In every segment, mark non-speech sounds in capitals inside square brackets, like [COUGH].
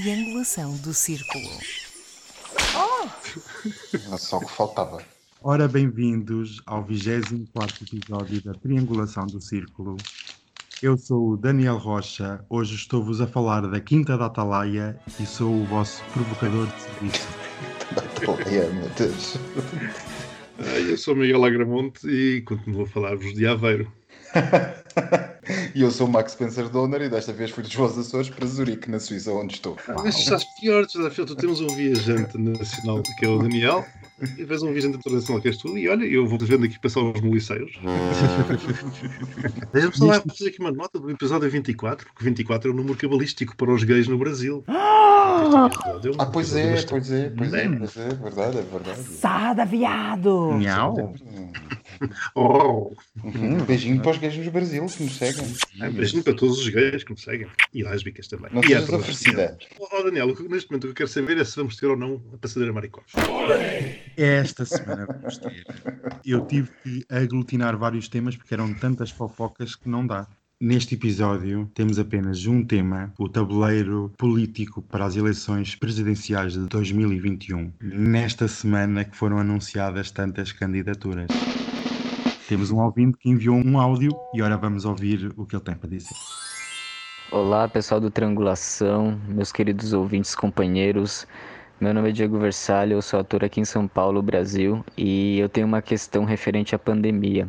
triangulação do círculo. Era só o que faltava. Ora, bem-vindos ao 24 episódio da Triangulação do Círculo. Eu sou o Daniel Rocha, hoje estou-vos a falar da Quinta da Atalaia e sou o vosso provocador de serviço. Atalaia, meu Deus. Ah, Eu sou Miguel Agramonte e continuo a falar-vos de Aveiro. [LAUGHS] E eu sou o Max Spencer Donner e desta vez fui dos vossos Açores para Zurique, na Suíça, onde estou. Mas estás pior, desafio. Tu temos um viajante nacional que é o Daniel e vês um viajante internacional que és tu. E olha, eu vou vendo aqui passar os moliceiros. Deixa-me só lá fazer aqui uma nota do episódio 24, porque 24 é o número cabalístico para os gays no Brasil. Episódio um Ah, pois episódio é, pois é, pois é, pois é, verdade, é verdade. Sada, viado! Miau! [LAUGHS] Oh, Uhum, beijinho para os gays no Brasil que nos seguem. é, beijinho para todos os gays que me seguem. E lésbicas também. Não e sejas oferecida. Oh, Daniel, o que- neste momento o que eu quero saber é se vamos ter ou não a passadeira maricós. Esta semana vamos ter. Eu tive que aglutinar vários temas porque eram tantas fofocas que não dá. Neste episódio temos apenas um tema, o tabuleiro político para as eleições presidenciais de 2021. Nesta semana que foram anunciadas tantas candidaturas. Temos um ouvinte que enviou um áudio e agora vamos ouvir o que ele tem para dizer. Olá, pessoal do Triangulação, meus queridos ouvintes, companheiros. Meu nome é Diego Versalho, eu sou ator aqui em São Paulo, Brasil, e eu tenho uma questão referente à pandemia.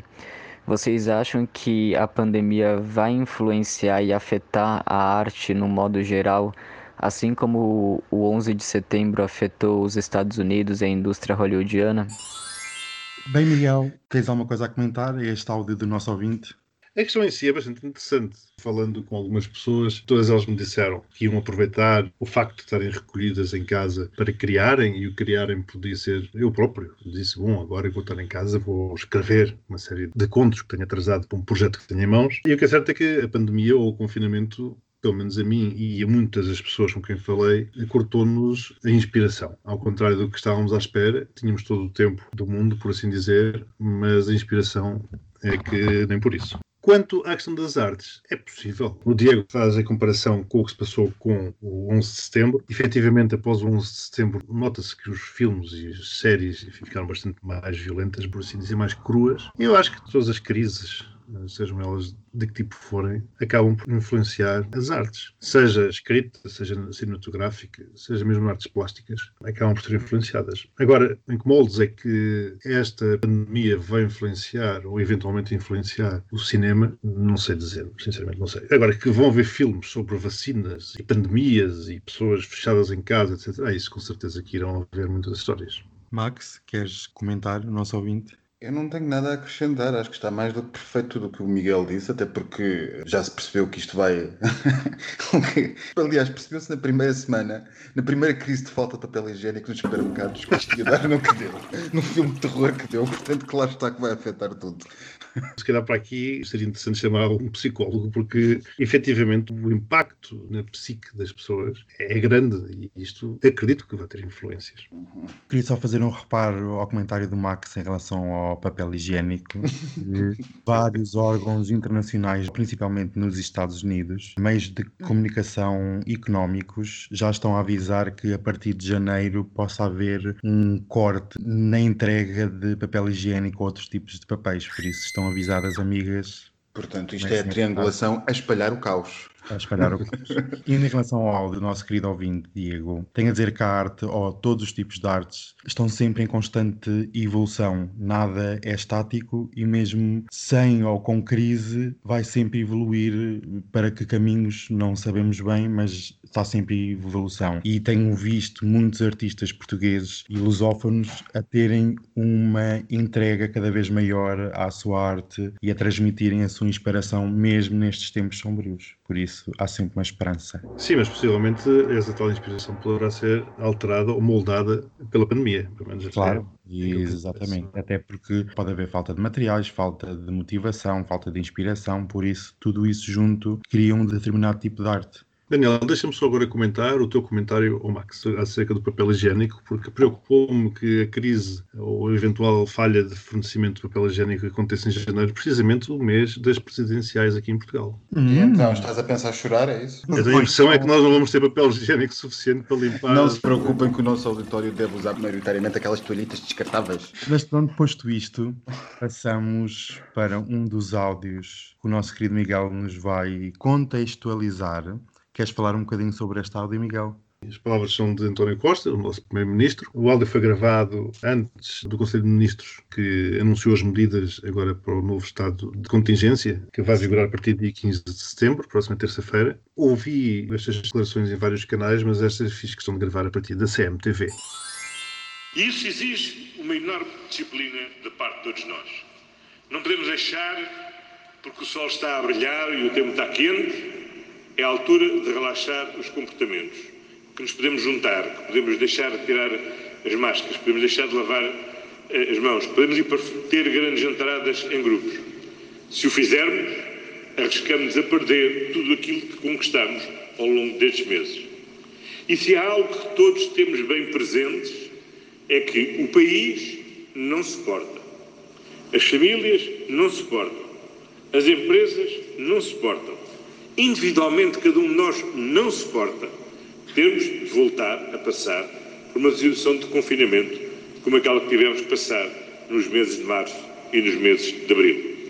Vocês acham que a pandemia vai influenciar e afetar a arte no modo geral, assim como o 11 de setembro afetou os Estados Unidos e a indústria hollywoodiana? Bem, Miguel, tens alguma coisa a comentar este áudio do nosso ouvinte? A questão em si é bastante interessante. Falando com algumas pessoas, todas elas me disseram que iam aproveitar o facto de estarem recolhidas em casa para criarem, e o criarem podia ser eu próprio. Disse, bom, agora eu vou estar em casa, vou escrever uma série de contos que tenho atrasado para um projeto que tenho em mãos. E o que é certo é que a pandemia ou o confinamento pelo menos a mim e a muitas das pessoas com quem falei, cortou-nos a inspiração. Ao contrário do que estávamos à espera, tínhamos todo o tempo do mundo, por assim dizer, mas a inspiração é que nem por isso. Quanto à questão das artes, é possível. O Diego faz a comparação com o que se passou com o 11 de setembro. Efetivamente, após o 11 de setembro, nota-se que os filmes e as séries enfim, ficaram bastante mais violentas, por assim dizer, mais cruas. Eu acho que todas as crises sejam elas de que tipo forem, acabam por influenciar as artes. Seja escrita, seja cinematográfica, seja mesmo artes plásticas, acabam por ser influenciadas. Agora, em que moldes é que esta pandemia vai influenciar ou eventualmente influenciar o cinema, não sei dizer, sinceramente não sei. Agora, que vão haver filmes sobre vacinas e pandemias e pessoas fechadas em casa, etc., é isso com certeza que irão haver muitas histórias. Max, queres comentar o nosso ouvinte? Eu não tenho nada a acrescentar, acho que está mais do que perfeito tudo o que o Miguel disse, até porque já se percebeu que isto vai. [LAUGHS] Aliás, percebeu-se na primeira semana, na primeira crise de falta de papel higiênico nos supermercados, que isto ia dar no que deu, no filme de terror que deu, portanto, claro está que vai afetar tudo. Se calhar para aqui seria interessante chamar um psicólogo, porque efetivamente o impacto na psique das pessoas é grande e isto acredito que vai ter influências. Queria só fazer um reparo ao comentário do Max em relação ao papel higiênico. [LAUGHS] vários órgãos internacionais, principalmente nos Estados Unidos, meios de comunicação económicos, já estão a avisar que a partir de janeiro possa haver um corte na entrega de papel higiênico ou outros tipos de papéis. Por isso estão avisadas, amigas, Portanto, isto Mas é a triangulação a espalhar o caos. A espalhar o. E em relação ao áudio nosso querido ouvinte, Diego, tenho a dizer que a arte, ou todos os tipos de artes, estão sempre em constante evolução. Nada é estático e mesmo sem ou com crise vai sempre evoluir para que caminhos não sabemos bem, mas está sempre em evolução. E tenho visto muitos artistas portugueses e lusófonos a terem uma entrega cada vez maior à sua arte e a transmitirem a sua inspiração mesmo nestes tempos sombrios. Por isso, há sempre uma esperança. Sim, mas possivelmente essa tal inspiração poderá ser alterada ou moldada pela pandemia, pelo menos Claro, é- e exatamente. Até porque pode haver falta de materiais, falta de motivação, falta de inspiração, por isso, tudo isso junto cria um determinado tipo de arte. Daniel, deixa-me só agora comentar o teu comentário, ao Max, acerca do papel higiênico, porque preocupou-me que a crise ou a eventual falha de fornecimento de papel higiênico aconteça em janeiro, precisamente o mês das presidenciais aqui em Portugal. E então, estás a pensar chorar, é isso? A impressão é que nós não vamos ter papel higiênico suficiente para limpar. Não se preocupem que o nosso auditório deve usar maioritariamente aquelas toalhitas descartáveis. Mas pronto, posto isto, passamos para um dos áudios que o nosso querido Miguel nos vai contextualizar. Queres falar um bocadinho sobre este áudio, Miguel? As palavras são de António Costa, o nosso Primeiro-Ministro. O áudio foi gravado antes do Conselho de Ministros, que anunciou as medidas agora para o novo estado de contingência, que vai vigorar a partir do dia 15 de setembro, próxima terça-feira. Ouvi estas declarações em vários canais, mas estas fiz questão de gravar a partir da CMTV. E isso exige uma enorme disciplina da parte de todos nós. Não podemos deixar, porque o sol está a brilhar e o tempo está quente, é a altura de relaxar os comportamentos. Que nos podemos juntar, que podemos deixar de tirar as máscaras, podemos deixar de lavar eh, as mãos, podemos ir para ter grandes jantaradas em grupos. Se o fizermos, arriscamos a perder tudo aquilo que conquistamos ao longo destes meses. E se há algo que todos temos bem presentes, é que o país não se porta. As famílias não se portam. As empresas não se portam. Individualmente, cada um de nós não se porta. Temos de voltar a passar por uma situação de confinamento como aquela que tivemos que passar nos meses de março e nos meses de abril.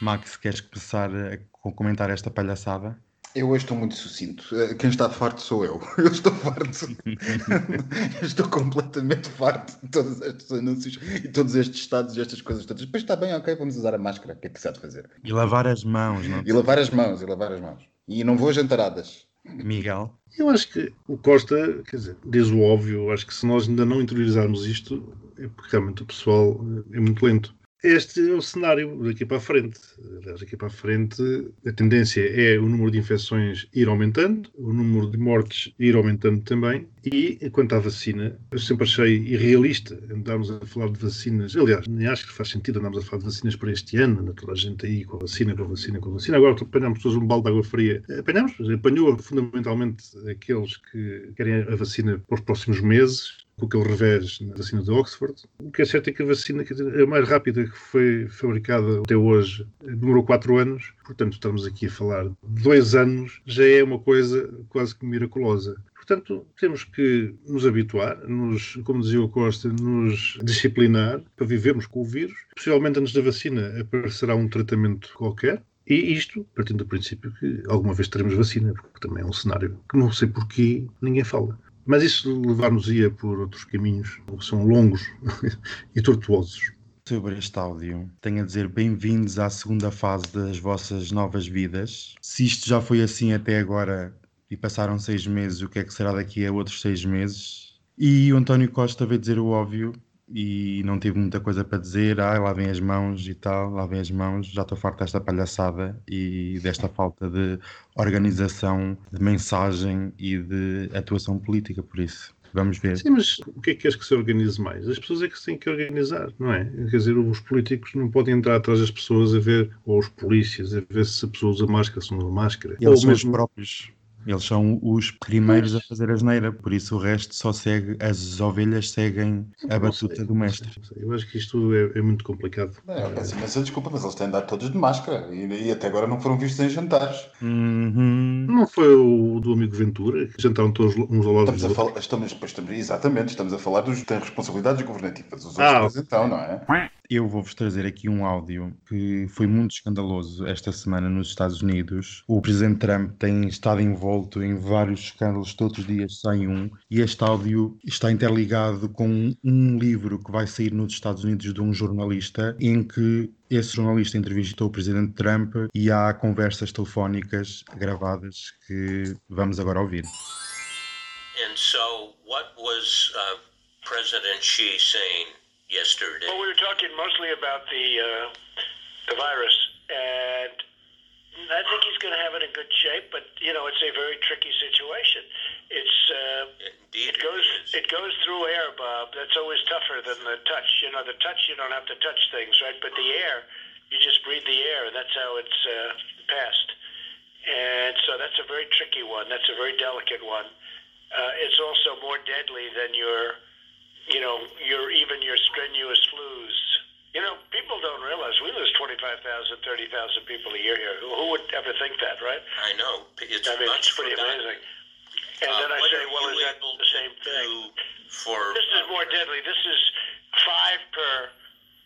Max, queres começar a comentar esta palhaçada? Eu hoje estou muito sucinto. Eh, Quem está farto sou eu. [LAUGHS] Eu estou farto. [LAUGHS] eu estou completamente farto de todos estes anúncios e todos estes estados e estas coisas todas. Depois está bem, ok, vamos usar a máscara. O que é que se há de fazer? E lavar as mãos, não? E lavar as mãos, e lavar as mãos. E não vou a jantaradas. Miguel? Eu acho que o Costa, quer dizer, diz o óbvio, acho que se nós ainda não interiorizarmos isto, é porque realmente o pessoal é muito lento. Este é o cenário daqui para a frente. Aliás, daqui para a frente, a tendência é o número de infecções ir aumentando, o número de mortes ir aumentando também. E quanto à vacina, eu sempre achei irrealista andarmos a falar de vacinas. Aliás, nem acho que faz sentido andarmos a falar de vacinas para este ano, toda a gente aí com a vacina, com a vacina, com a vacina. Agora apanhamos todos um balde de água fria. Apanhamos, apanhou fundamentalmente aqueles que querem a vacina para os próximos meses com aquele revés na vacina de Oxford. O que é certo é que a vacina dizer, a mais rápida que foi fabricada até hoje demorou 4 anos, portanto estamos aqui a falar de 2 anos, já é uma coisa quase que miraculosa. Portanto, temos que nos habituar, nos, como dizia o Costa, nos disciplinar para vivermos com o vírus. Possivelmente antes da vacina aparecerá um tratamento qualquer, e isto, partindo do princípio que alguma vez teremos vacina, porque também é um cenário que não sei porquê ninguém fala. Mas isso levar-nos-ia por outros caminhos que são longos [LAUGHS] e tortuosos. Sobre este áudio, tenho a dizer bem-vindos à segunda fase das vossas novas vidas. Se isto já foi assim até agora e passaram seis meses, o que é que será daqui a outros seis meses? E o António Costa veio dizer o óbvio e não tive muita coisa para dizer. Ah, lavem as mãos e tal, lavem as mãos. Já estou farto desta palhaçada e desta falta de organização, de mensagem e de atuação política, por isso. Vamos ver. Sim, mas o que é que queres que se organize mais? As pessoas é que se têm que organizar, não é? Quer dizer, os políticos não podem entrar atrás das pessoas a ver, ou os polícias, a ver se a pessoa usa máscara, se não usa máscara. Eles ou mesmo os próprios. Eles são os primeiros a fazer a geneira, por isso o resto só segue, as ovelhas seguem a batuta do mestre. Eu acho que isto é, é muito complicado. Não, eu peço imensa desculpa, mas eles têm de andar todos de máscara e, e até agora não foram vistos em jantares. Uhum. Não foi o do amigo Ventura, que jantaram todos uns ao lado Estamos do a falar, estamos, estamos- exatamente, estamos a falar dos que têm responsabilidades governativas. Os Ah, outros, então, não é? Eu vou-vos trazer aqui um áudio que foi muito escandaloso esta semana nos Estados Unidos. O presidente Trump tem estado envolto em vários escândalos, todos os dias sai um, e este áudio está interligado com um livro que vai sair nos Estados Unidos de um jornalista, em que esse jornalista entrevistou o presidente Trump e há conversas telefónicas gravadas que vamos agora ouvir. And so, what was uh, President Xi saying yesterday? Well, we were talking mostly about the uh, the virus, and I think he's going to have it in good shape. But you know, it's a very tricky situation. It's uh, Indeed, it goes is. it goes through air, Bob. That's always tougher than the touch. You know, the touch you don't have to touch things, right? But the air, you just breathe the air, and that's how it's uh, passed. And so that's a very tricky one. That's a very delicate one. Uh, it's also more deadly than your, you know, your even your strenuous flus. You know, people don't realize we lose 25,000, 30,000 people a year here. Who, who would ever think that, right? I know. It's I mean, much it's pretty forgotten. amazing. And Uh, then I say, well, is that the same thing? For This is more deadly. This is five per,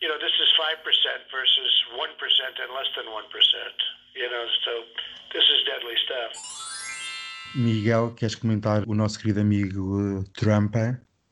you know, this is five percent versus one percent and less than one percent. You know, so this is deadly stuff. Miguel, queres comentar o nosso querido amigo eh,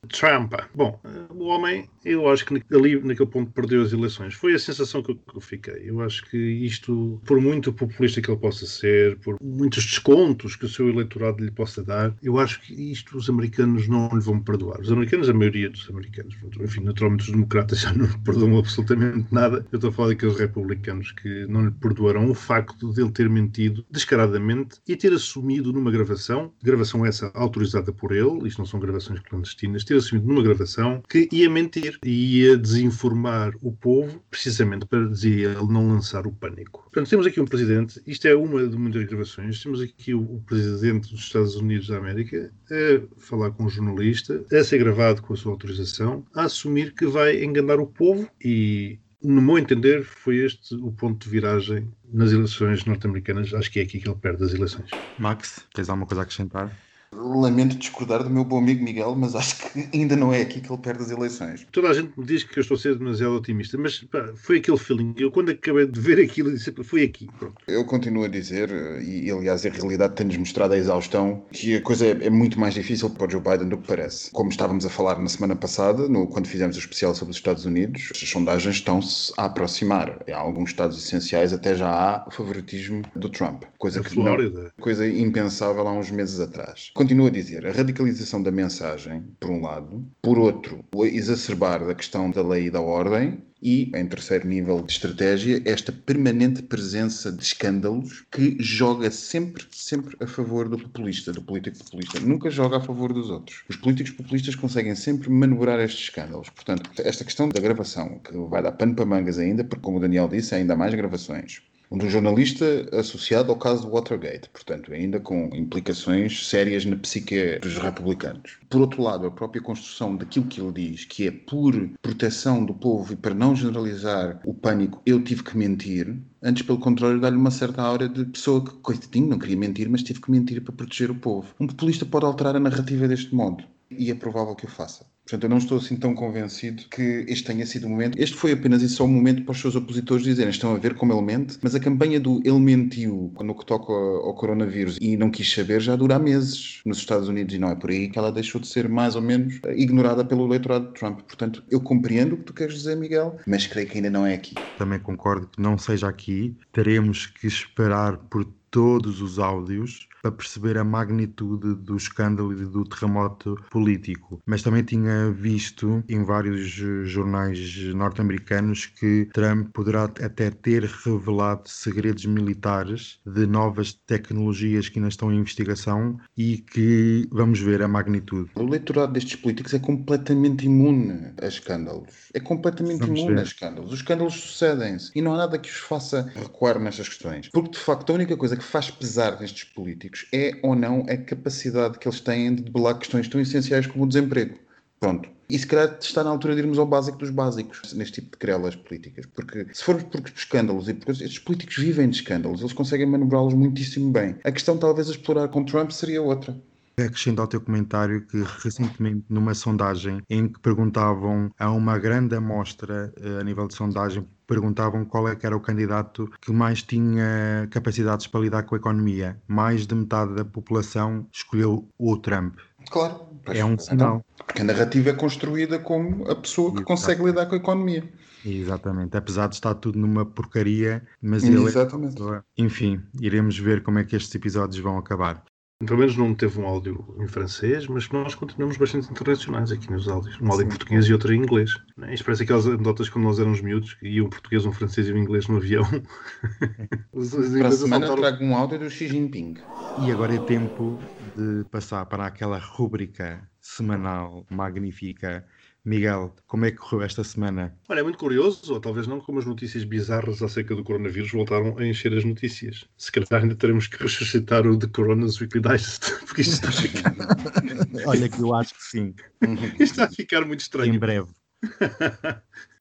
Trumpa? Trump. Bom, o homem, eu acho que ali, naquele ponto, perdeu as eleições. Foi a sensação que eu, que eu fiquei. Eu acho que isto, por muito populista que ele possa ser, por muitos descontos que o seu eleitorado lhe possa dar, eu acho que isto os americanos não lhe vão perdoar. Os americanos, a maioria dos americanos, enfim, naturalmente os democratas [LAUGHS] já não perdoam absolutamente nada. Eu estou a falar daqueles republicanos que não lhe perdoarão o facto de ele ter mentido descaradamente e ter assumido numa gravação, gravação essa autorizada por ele, isto não são gravações clandestinas, ter assumido numa gravação que ia mentir e ia desinformar o povo, precisamente para, dizia ele, não lançar o pânico. Portanto, temos aqui um presidente, isto é uma de muitas gravações, temos aqui o presidente dos Estados Unidos da América a falar com um jornalista, a ser gravado com a sua autorização, a assumir que vai enganar o povo e no meu entender, foi este o ponto de viragem nas eleições norte-americanas. Acho que é aqui que ele perde as eleições. Max, tens alguma coisa a acrescentar? Lamento discordar do meu bom amigo Miguel, mas acho que ainda não é aqui que ele perde as eleições. Toda a gente me diz que eu estou a ser demasiado otimista, mas pá, foi aquele feeling. Eu, quando acabei de ver aquilo, disse: "Pá, foi aqui. Pronto. Eu continuo a dizer, e aliás a realidade tem-nos mostrado a exaustão, que a coisa é, é muito mais difícil para o Joe Biden do que parece. Como estávamos a falar na semana passada, no- quando fizemos o especial sobre os Estados Unidos, as sondagens estão-se a aproximar. Em alguns estados essenciais até já há favoritismo do Trump, coisa A que não, coisa impensável há uns meses atrás. Continuo a dizer, a radicalização da mensagem, por um lado, por outro, o exacerbar da questão da lei e da ordem, e, em terceiro nível de estratégia, esta permanente presença de escândalos que joga sempre, sempre a favor do populista, do político populista. Nunca joga a favor dos outros. Os políticos populistas conseguem sempre manobrar estes escândalos. Portanto, esta questão da gravação, que vai dar pano para mangas ainda, porque, como o Daniel disse, há ainda mais gravações um jornalista associado ao caso do Watergate, portanto, ainda com implicações sérias na psique dos republicanos. Por outro lado, a própria construção daquilo que ele diz, que é por proteção do povo e para não generalizar o pânico, eu tive que mentir, antes, pelo contrário, dá-lhe uma certa aura de pessoa que, coitadinho, não queria mentir, mas tive que mentir para proteger o povo. Um populista pode alterar a narrativa deste modo. E é provável que o faça. Portanto, eu não estou assim tão convencido que este tenha sido o momento. Este foi apenas e só um momento para os seus opositores dizerem estão a ver como ele mente, mas a campanha do ele mentiu no que toca ao, coronavírus e não quis saber já dura meses nos Estados Unidos e não é por aí que ela deixou de ser mais ou menos eh, ignorada pelo eleitorado de Trump. Portanto, eu compreendo o que tu queres dizer, Miguel, mas creio que ainda não é aqui. Também concordo que não seja aqui. Teremos que esperar por todos os áudios para perceber a magnitude do escândalo e do terremoto político. Mas também tinha visto em vários jornais norte-americanos que Trump poderá até ter revelado segredos militares de novas tecnologias que ainda estão em investigação e que vamos ver a magnitude. O eleitorado destes políticos é completamente imune a escândalos. É completamente Vamos imune ver. a escândalos. Os escândalos sucedem-se e não há nada que os faça recuar nestas questões. Porque, de facto, a única coisa que faz pesar nestes políticos é ou não a capacidade que eles têm de debelar questões tão essenciais como o desemprego. Pronto. E se calhar está na altura de irmos ao básico dos básicos neste tipo de querelas políticas. Porque se formos por escândalos e por coisas, estes políticos vivem de escândalos, eles conseguem manobrá-los muitíssimo bem. A questão talvez a explorar com Trump seria outra. Acrescento ao teu comentário que recentemente numa sondagem em que perguntavam a uma grande amostra eh, a nível de sondagem, perguntavam qual é que era o candidato que mais tinha capacidades para lidar com a economia. Mais de metade da população escolheu o Trump. Claro. É um sinal. Porque a narrativa é construída como a pessoa que Exato. consegue lidar com a economia. Exatamente. Apesar de estar tudo numa porcaria, mas ele é Exatamente. pessoa. Enfim, iremos ver como é que estes episódios vão acabar. Pelo menos não teve um áudio em francês, mas nós continuamos bastante internacionais aqui nos áudios. Um áudio em Sim. português e outro em inglês. Né? Isto parece aquelas anedotas quando nós éramos miúdos, que ia um português, um francês e um inglês no avião. [LAUGHS] Os Para a semana saltaram- trago um áudio do Xi Jinping. E agora é tempo de passar para aquela rúbrica semanal magnífica, Miguel, como é que correu esta semana? Olha, é muito curioso, ou talvez não, como as notícias bizarras acerca do coronavírus voltaram a encher as notícias. Se calhar ainda teremos que ressuscitar o The Coronas Weekly Digest, [LAUGHS] porque isto está a ficar, [LAUGHS] Olha que eu acho que sim, [LAUGHS] isto está a ficar muito em estranho. breve.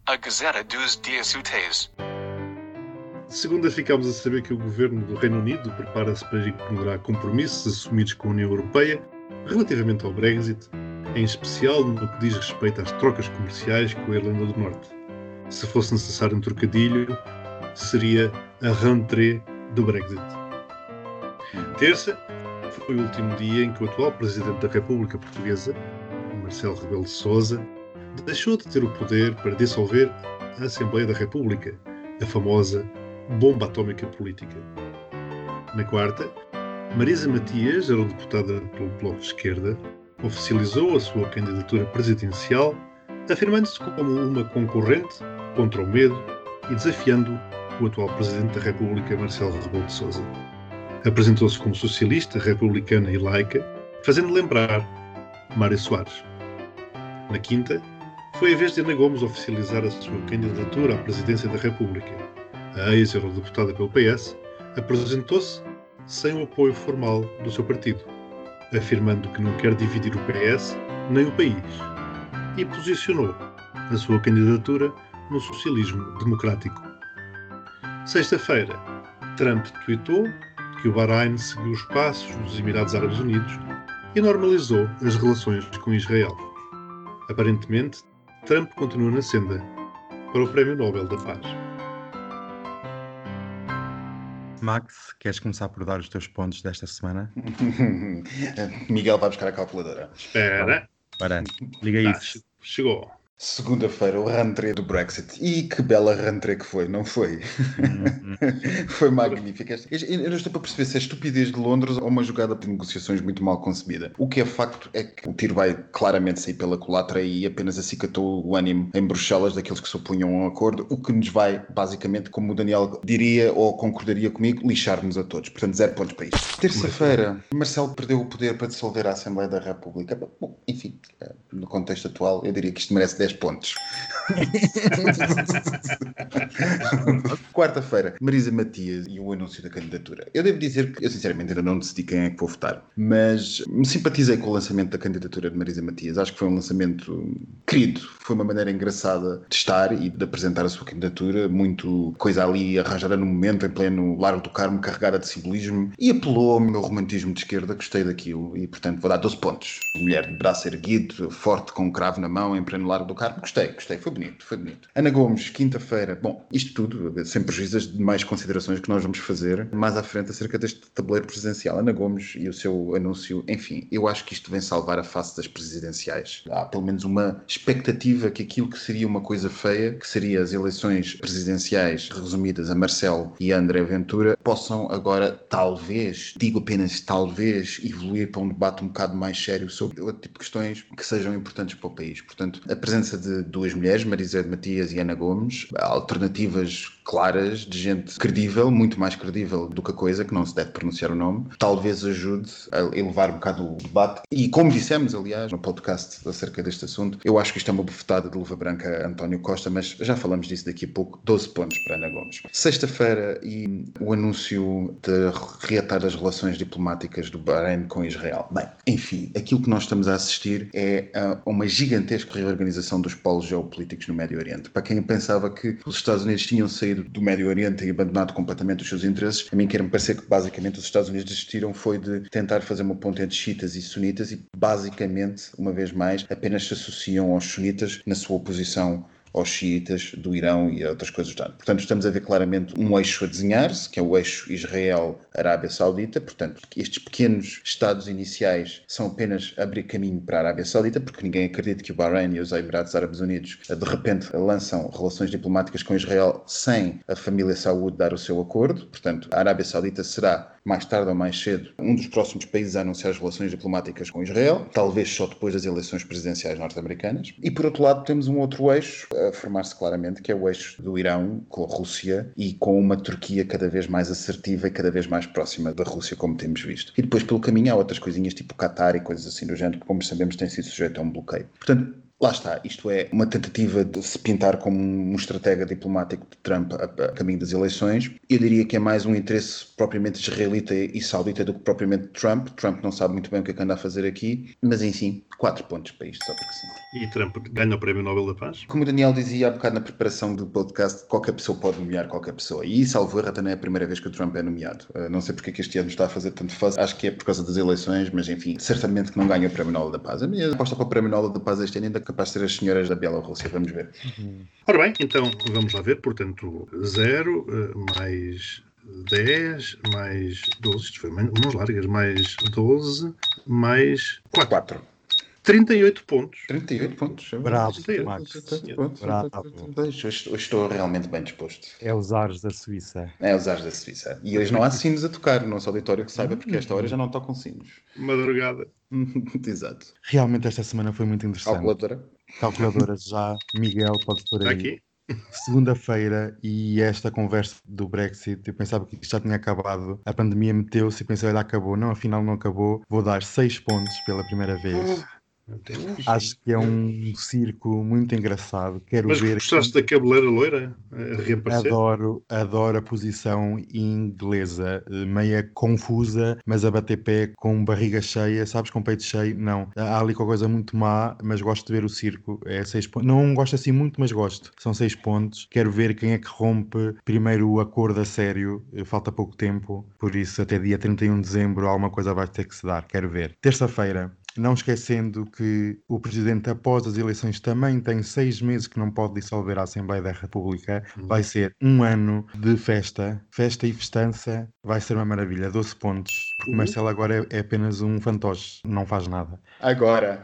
A Gazeta dos Dias Úteis. Segunda, ficámos a saber que o governo do Reino Unido prepara-se para ignorar compromissos assumidos com a União Europeia relativamente ao Brexit, em especial no que diz respeito às trocas comerciais com a Irlanda do Norte. Se fosse necessário um trocadilho, seria a rentrée do Brexit. Terça, foi o último dia em que o atual Presidente da República Portuguesa, Marcelo Rebelo de Sousa, deixou de ter o poder para dissolver a Assembleia da República, a famosa bomba atómica política. Na quarta, Marisa Matias, eurodeputada pelo Bloco de Esquerda, oficializou a sua candidatura presidencial, afirmando-se como uma concorrente contra o medo e desafiando o atual Presidente da República, Marcelo Rebelo de Sousa. Apresentou-se como socialista, republicana e laica, fazendo lembrar Mário Soares. Na quinta, foi a vez de Ana Gomes oficializar a sua candidatura à presidência da República. A ex-eurodeputada pelo PS apresentou-se sem o apoio formal do seu partido, afirmando que não quer dividir o PS nem o país, e posicionou a sua candidatura no socialismo democrático. Sexta-feira, Trump tweetou que o Bahrein seguiu os passos dos Emirados Árabes Unidos e normalizou as relações com Israel. Aparentemente, Trump continua na senda para o Prémio Nobel da Paz. Max, queres começar por dar os teus pontos desta semana? [LAUGHS] Miguel vai buscar a calculadora. Espera, Para, liga Tá, isso. chegou. Segunda-feira, o rentrée do Brexit. E que bela rentrée que foi, não foi? Uhum. [LAUGHS] foi magnífica. Eu não estou para perceber se é estupidez de Londres ou uma jogada de negociações muito mal concebida. O que é facto é que o tiro vai claramente sair pela culatra e apenas acicatou o ânimo em Bruxelas daqueles que se opunham a um acordo, o que nos vai, basicamente, como o Daniel diria ou concordaria comigo, lixar-nos a todos. Portanto, zero pontos para isto. Terça-feira, Marcelo perdeu o poder para dissolver a Assembleia da República. Bom, enfim, eh, no contexto atual, eu diria que isto merece 10 pontos. [LAUGHS] Quarta-feira, Marisa Matias e o anúncio da candidatura. Eu devo dizer que eu sinceramente ainda não decidi quem é que vou votar, mas me simpatizei com o lançamento da candidatura de Marisa Matias. Acho que foi um lançamento querido, foi uma maneira engraçada de estar e de apresentar a sua candidatura, muito coisa ali arranjada no momento, em pleno Largo do Carmo, carregada de simbolismo e apelou ao meu romantismo de esquerda, gostei daquilo e portanto vou dar 12 pontos. Mulher de braço erguido, forte com um cravo na mão, em pleno Largo do Carmo, gostei, gostei, foi bonito, foi bonito. Ana Gomes, quinta-feira, bom, isto tudo, sem prejuízos de mais considerações que nós vamos fazer mais à frente acerca deste tabuleiro presidencial. Ana Gomes e o seu anúncio, enfim, eu acho que isto vem salvar a face das presidenciais. Há pelo menos uma expectativa que aquilo que seria uma coisa feia, que seria as eleições presidenciais resumidas a Marcelo e André Ventura, possam agora, talvez, digo apenas talvez, evoluir para um debate um bocado mais sério sobre outro tipo de questões que sejam importantes para o país. Portanto, a presença de duas mulheres, Marisa Matias e Ana Gomes, alternativas claras de gente credível, muito mais credível do que a coisa, que não se deve pronunciar o nome, talvez ajude a elevar um bocado o debate. E como dissemos, aliás, no podcast acerca deste assunto, eu acho que isto é uma bufetada de luva branca a António Costa, mas já falamos disso daqui a pouco. 12 pontos para Ana Gomes. Sexta-feira e o anúncio de reatar as relações diplomáticas do Bahrein com Israel. Bem, enfim, aquilo que nós estamos a assistir é a uma gigantesca reorganização dos polos geopolíticos no Médio Oriente. Para quem pensava que os Estados Unidos tinham saído do Médio Oriente e abandonado completamente os seus interesses, a mim quer-me parecer que basicamente os Estados Unidos desistiram foi de tentar fazer uma ponte entre xiitas e sunitas e basicamente, uma vez mais, apenas se associam aos sunitas na sua oposição aos xiitas do Irão e a outras coisas do. Portanto, estamos a ver claramente um eixo a desenhar-se, que é o eixo Israel-Arábia Saudita. Portanto, estes pequenos estados iniciais são apenas abrir caminho para a Arábia Saudita, porque ninguém acredita que o Bahrein e os Emirados Árabes Unidos de repente lançam relações diplomáticas com Israel sem a família Saúde dar o seu acordo. Portanto, a Arábia Saudita será mais tarde ou mais cedo, um dos próximos países a anunciar as relações diplomáticas com Israel, talvez só depois das eleições presidenciais norte-americanas. E por outro lado, temos um outro eixo a formar-se claramente, que é o eixo do Irão com a Rússia e com uma Turquia cada vez mais assertiva e cada vez mais próxima da Rússia, como temos visto. E depois, pelo caminho, há outras coisinhas tipo Qatar e coisas assim do género, que, como sabemos, têm sido sujeito a um bloqueio. Portanto, Lá está, isto é uma tentativa de se pintar como um estratega diplomático de Trump a, a caminho das eleições. Eu diria que é mais um interesse propriamente israelita e saudita do que propriamente Trump. Trump não sabe muito bem o que é que anda a fazer aqui, mas enfim, quatro pontos para isto, só porque sim. E Trump ganha o Prémio Nobel da Paz? Como o Daniel dizia há bocado na preparação do podcast, qualquer pessoa pode nomear qualquer pessoa. E, salvo erro, até não é a primeira vez que o Trump é nomeado. Uh, não sei porque é que este ano está a fazer tanto fuzz. Acho que é por causa das eleições, mas enfim, certamente que não ganha o Prémio Nobel da Paz. A minha aposta para o Prémio Nobel da Paz este ano ainda capaz de ser as senhoras da Bielorrússia. Vamos ver. Uhum. Ora bem, então vamos lá ver. Portanto, 0 uh, mais 10 mais 12, isto foi mãos largas, mais 12 mais 4. 4. 38 pontos. 38 pontos. Bravo, 38 Max. pontos. Bravo. Hoje, estou realmente bem disposto. É os ares da Suíça. É os ares da Suíça. E hoje não há sinos a tocar, nosso auditório que saiba, porque esta hora já não tocam sinos. Madrugada. [LAUGHS] Exato. Realmente esta semana foi muito interessante. Calculadora. Calculadora [LAUGHS] já. Miguel, pode pôr aí. Aqui. Segunda-feira e esta conversa do Brexit, eu pensava que isto já tinha acabado. A pandemia meteu-se e pensei, olha, acabou. Não, afinal não acabou. Vou dar seis pontos pela primeira vez. Acho que é um circo muito engraçado. Quero Mas ver. gostaste da cabeleira loira? Adoro, adoro a posição inglesa, eh, meia confusa, mas a bater pé com barriga cheia, sabes, com peito cheio. Não, há ali qualquer coisa muito má, mas gosto de ver o circo. É seis pontos. Não gosto assim muito, mas gosto. São seis pontos. Quero ver quem é que rompe primeiro o acordo a sério. Eh, Falta pouco tempo, por isso até dia 31 de dezembro alguma coisa vai ter que se dar. Quero ver. Terça-feira, não esquecendo que o Presidente, após as eleições, também tem seis meses que não pode dissolver a Assembleia da República. Vai ser um ano de festa, festa e festança. Vai ser uma maravilha. 12 pontos. Porque o Marcelo agora é, é apenas um fantoche, não faz nada. Agora.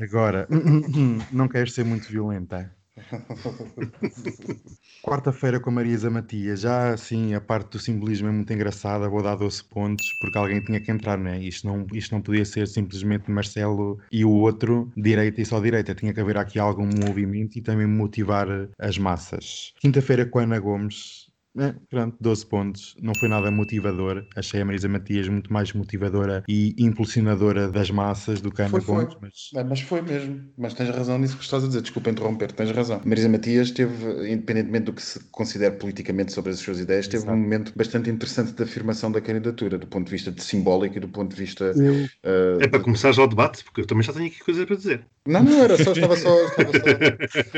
Agora, [LAUGHS] não queres ser muito violenta. [LAUGHS] Quarta-feira com a Marisa Matias, já assim a parte do simbolismo é muito engraçada, vou dar 12 pontos porque alguém tinha que entrar, né? Isto não, isto não podia ser simplesmente Marcelo e o outro, direita e só direita, tinha que haver aqui algum movimento e também motivar as massas. Quinta-feira com a Ana Gomes, é, pronto, 12 pontos. Não foi nada motivador. Achei a Marisa Matias muito mais motivadora e impulsionadora das massas do que a Ana Foi, foi. Gomes. Mas É, Mas foi mesmo. Mas tens razão nisso que estás a dizer. Desculpa interromper, tens razão. Marisa Matias teve, independentemente do que se considere politicamente sobre as suas ideias, teve Exato. um momento bastante interessante de afirmação da candidatura, do ponto de vista de simbólico e do ponto de vista. eu, eh, É para de- começar já o debate, porque eu também já tenho aqui coisas para dizer. Não, não era só, estava só. Estava só...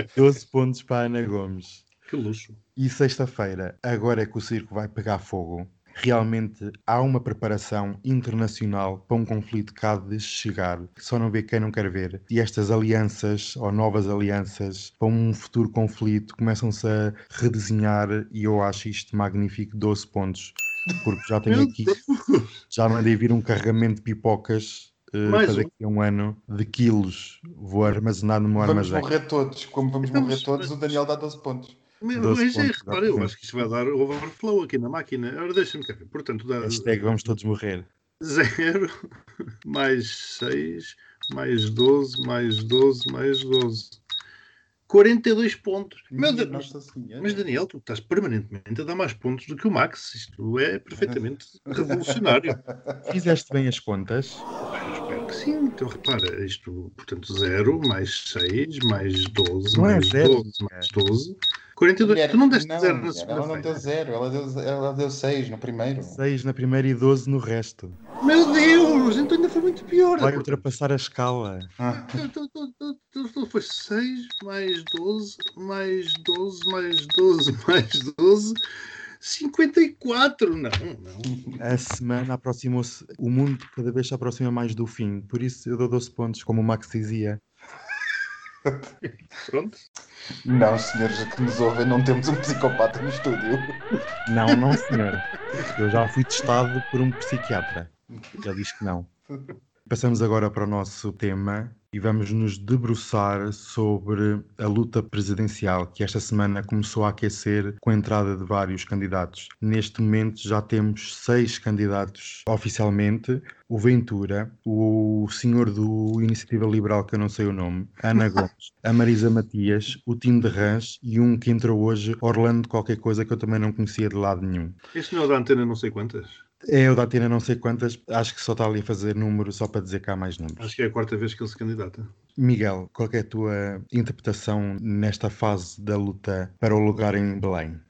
[LAUGHS] 12 pontos para a Ana Gomes. Que luxo. E sexta-feira, agora é que o circo vai pegar fogo. Realmente há uma preparação internacional para um conflito que há de chegar. Só não vê quem não quer ver. E estas alianças, ou novas alianças, para um futuro conflito, começam-se a redesenhar. E eu acho isto magnífico. 12 pontos. Porque já tenho aqui, já mandei vir um carregamento de pipocas. Mais para um. daqui a um ano de quilos vou armazenar no meu Vamos armazém. morrer todos. Como vamos morrer todos, o Daniel dá 12 pontos. Mas, 12 mas é, repara, eu acho que isto vai dar overflow aqui na máquina. Ora, deixa-me cá ver. Portanto, dá Hashtag vamos todos morrer. 0 [LAUGHS] mais 6 mais 12 mais 12 mais 12. 42 pontos. Meu Deus. Mas Daniel, tu estás permanentemente a dar mais pontos do que o Max. Isto é perfeitamente [LAUGHS] revolucionário. Fizeste bem as contas. Eu espero que sim. Então repara, isto, portanto, 0 mais 6 mais 12 Não é mais zero, 12 mais 12. 42. Mulher, tu não deste não, 0 na mulher, Ela não deu. 0, ela deu, ela deu 6 no primeiro. 6 na primeira e 12 no resto. Meu Deus, então ainda foi muito pior. Vai ultrapassar a escala. Ah, então, então, então Foi 6 mais 12 mais 12 mais 12 [LAUGHS] mais 12. 54, não, não. A semana aproximou-se. O mundo cada vez se aproxima mais do fim. Por isso eu dou 12 pontos, como o Max dizia. [LAUGHS] Pronto. Não, senhores que nos ouvem, não temos um psicopata no estúdio. Não, não, senhor. Eu já fui testado por um psiquiatra. Ele diz que não. Passamos agora para o nosso tema e vamos nos debruçar sobre a luta presidencial que esta semana começou a aquecer com a entrada de vários candidatos. Neste momento já temos seis candidatos oficialmente: o Ventura, o senhor do Iniciativa Liberal, que eu não sei o nome, Ana [LAUGHS] Gomes, a Marisa Matias, o Tim de Rãs e um que entrou hoje, Orlando qualquer coisa que eu também não conhecia de lado nenhum. Este não é da antena não sei quantas. É o da Atena não sei quantas, acho que só está ali a fazer número só para dizer que há mais números. Acho que é a quarta vez que ele se candidata. Miguel, qual é a tua interpretação nesta fase da luta para o lugar em Belém?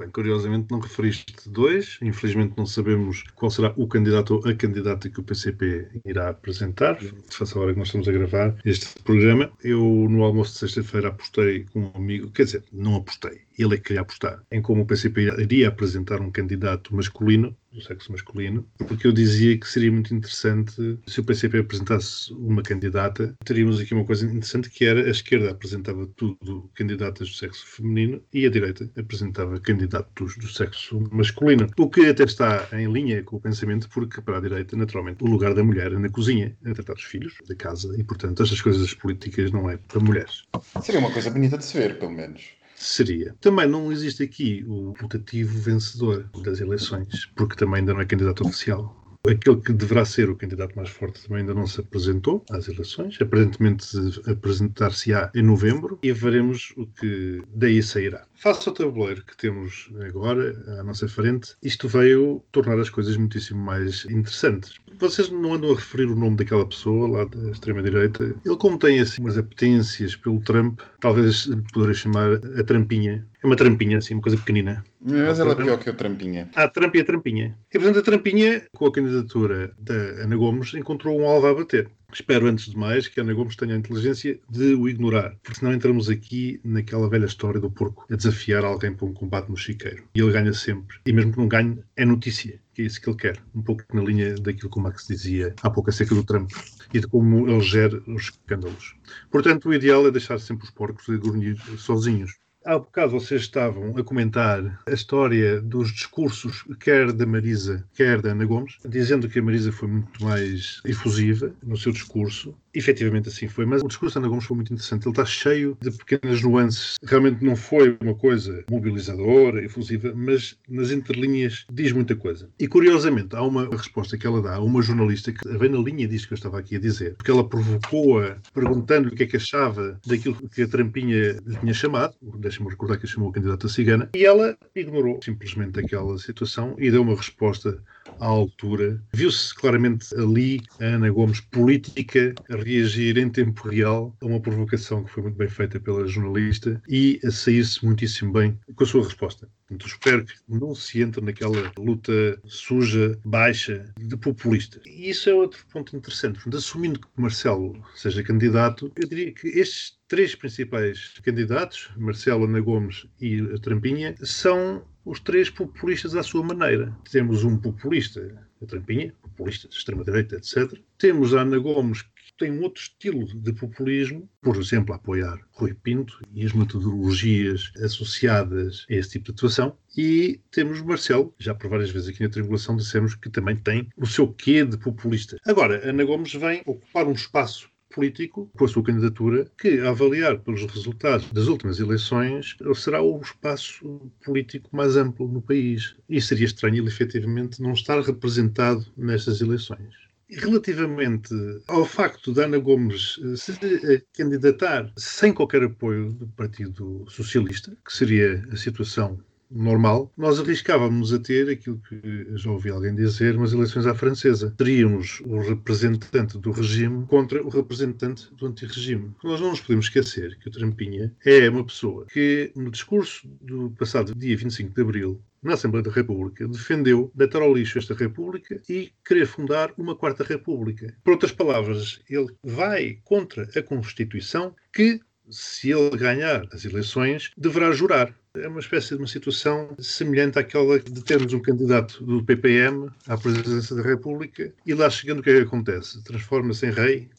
Bem, curiosamente não referiste dois. Infelizmente não sabemos qual será o candidato ou a candidata que o PCP irá apresentar. Faça a hora que nós estamos a gravar este programa. Eu, no almoço de sexta-feira, apostei com um amigo, quer dizer, não apostei, ele é que queria apostar, em como o PCP iria apresentar um candidato masculino do sexo masculino, porque eu dizia que seria muito interessante se o PCP apresentasse uma candidata. Teríamos aqui uma coisa interessante que era a esquerda apresentava tudo candidatas do sexo feminino e a direita apresentava candidatos do sexo masculino. O que até está em linha com o pensamento, porque para a direita, naturalmente, o lugar da mulher é na cozinha, a tratar dos filhos, da casa, e portanto estas coisas políticas não é para mulheres. Seria uma coisa bonita de se ver, pelo menos seria. Também não existe aqui o putativo vencedor das eleições, porque também ainda não é candidato oficial. Aquele que deverá ser o candidato mais forte também ainda não se apresentou às eleições. Aparentemente apresentar-se-á em novembro e veremos o que daí sairá. Face ao tabuleiro que temos agora à nossa frente, isto veio tornar as coisas muitíssimo mais interessantes. Vocês não andam a referir o nome daquela pessoa lá da extrema-direita. Ele, como tem assim umas apetências pelo Trump, talvez poderia chamar a trampinha. É uma trampinha, assim, uma coisa pequenina. Mas ela é pior que a trampinha. Ah, a Trump e a trampinha. E, portanto, a trampinha, com a candidatura da Ana Gomes, encontrou um alvo a bater. Espero, antes de mais, que a Ana Gomes tenha a inteligência de o ignorar, porque senão entramos aqui naquela velha história do porco a desafiar alguém para um combate no chiqueiro. E ele ganha sempre. E mesmo que não ganhe, é notícia, que é isso que ele quer. Um pouco na linha daquilo que o Max dizia há pouco acerca do Trump e de como ele gera os escândalos. Portanto, o ideal é deixar sempre os porcos a grunhir sozinhos. Há bocado vocês estavam a comentar a história dos discursos, quer da Marisa, quer da Ana Gomes, dizendo que a Marisa foi muito mais efusiva no seu discurso. Efetivamente assim foi, mas o discurso da Ana Gomes foi muito interessante. Ele está cheio de pequenas nuances. Realmente não foi uma coisa mobilizadora, efusiva, mas nas entrelinhas diz muita coisa. E curiosamente, há uma resposta que ela dá a uma jornalista que vem na linha disto que eu estava aqui a dizer, porque ela provocou-a perguntando-lhe o que é que achava daquilo que a Trampinha lhe tinha chamado, deixa-me recordar que chamou a candidata cigana, e ela ignorou simplesmente aquela situação e deu uma resposta à altura. Viu-se claramente ali a Ana Gomes política a reagir em tempo real a uma provocação que foi muito bem feita pela jornalista e a sair-se muitíssimo bem com a sua resposta. Portanto, espero que não se entre naquela luta suja, baixa, de populista. E isso é outro ponto interessante. Portanto, assumindo que Marcelo seja candidato, eu diria que estes três principais candidatos, Marcelo, Ana Gomes e a Trampinha, são os três populistas à sua maneira. Temos um populista, a Trampinha, populista de extrema-direita, etc. Temos a Ana Gomes, que tem um outro estilo de populismo, por exemplo, a apoiar Rui Pinto e as metodologias associadas a esse tipo de atuação. E temos Marcelo, já por várias vezes aqui na tribulação dissemos que também tem o seu quê de populista. Agora, Ana Gomes vem ocupar um espaço político com a sua candidatura, que, a avaliar pelos resultados das últimas eleições, será o espaço político mais amplo no país. E seria estranho ele efetivamente não estar representado nestas eleições. Relativamente ao facto de Ana Gomes se candidatar sem qualquer apoio do Partido Socialista, que seria a situação normal, nós arriscávamos a ter aquilo que já ouvi alguém dizer, umas eleições à francesa. Teríamos o representante do regime contra o representante do antirregime. Nós não nos podemos esquecer que o Trampinha é uma pessoa que, no discurso do passado dia 25 de abril, na Assembleia da República, defendeu deitar ao lixo esta República e querer fundar uma Quarta República. Por outras palavras, ele vai contra a Constituição que, se ele ganhar as eleições, deverá jurar. É uma espécie de uma situação semelhante àquela de termos um candidato do PPM à presidência da República e lá chegando o que é que acontece? Transforma-se em rei.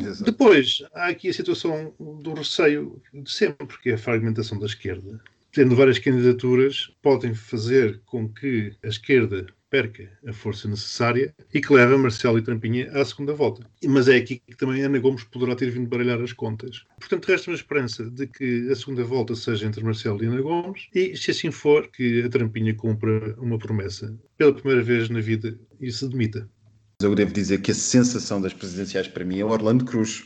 Exato. Depois, há aqui a situação do receio de sempre, que é a fragmentação da esquerda. Tendo várias candidaturas, podem fazer com que a esquerda perca a força necessária e que leva Marcelo e Trampinha à segunda volta. Mas é aqui que também Ana Gomes poderá ter vindo baralhar as contas. Portanto, resta uma esperança de que a segunda volta seja entre Marcelo e Ana Gomes e, se assim for, que a Trampinha cumpra uma promessa pela primeira vez na vida e se demita. Eu devo dizer que a sensação das presidenciais para mim é Orlando Cruz.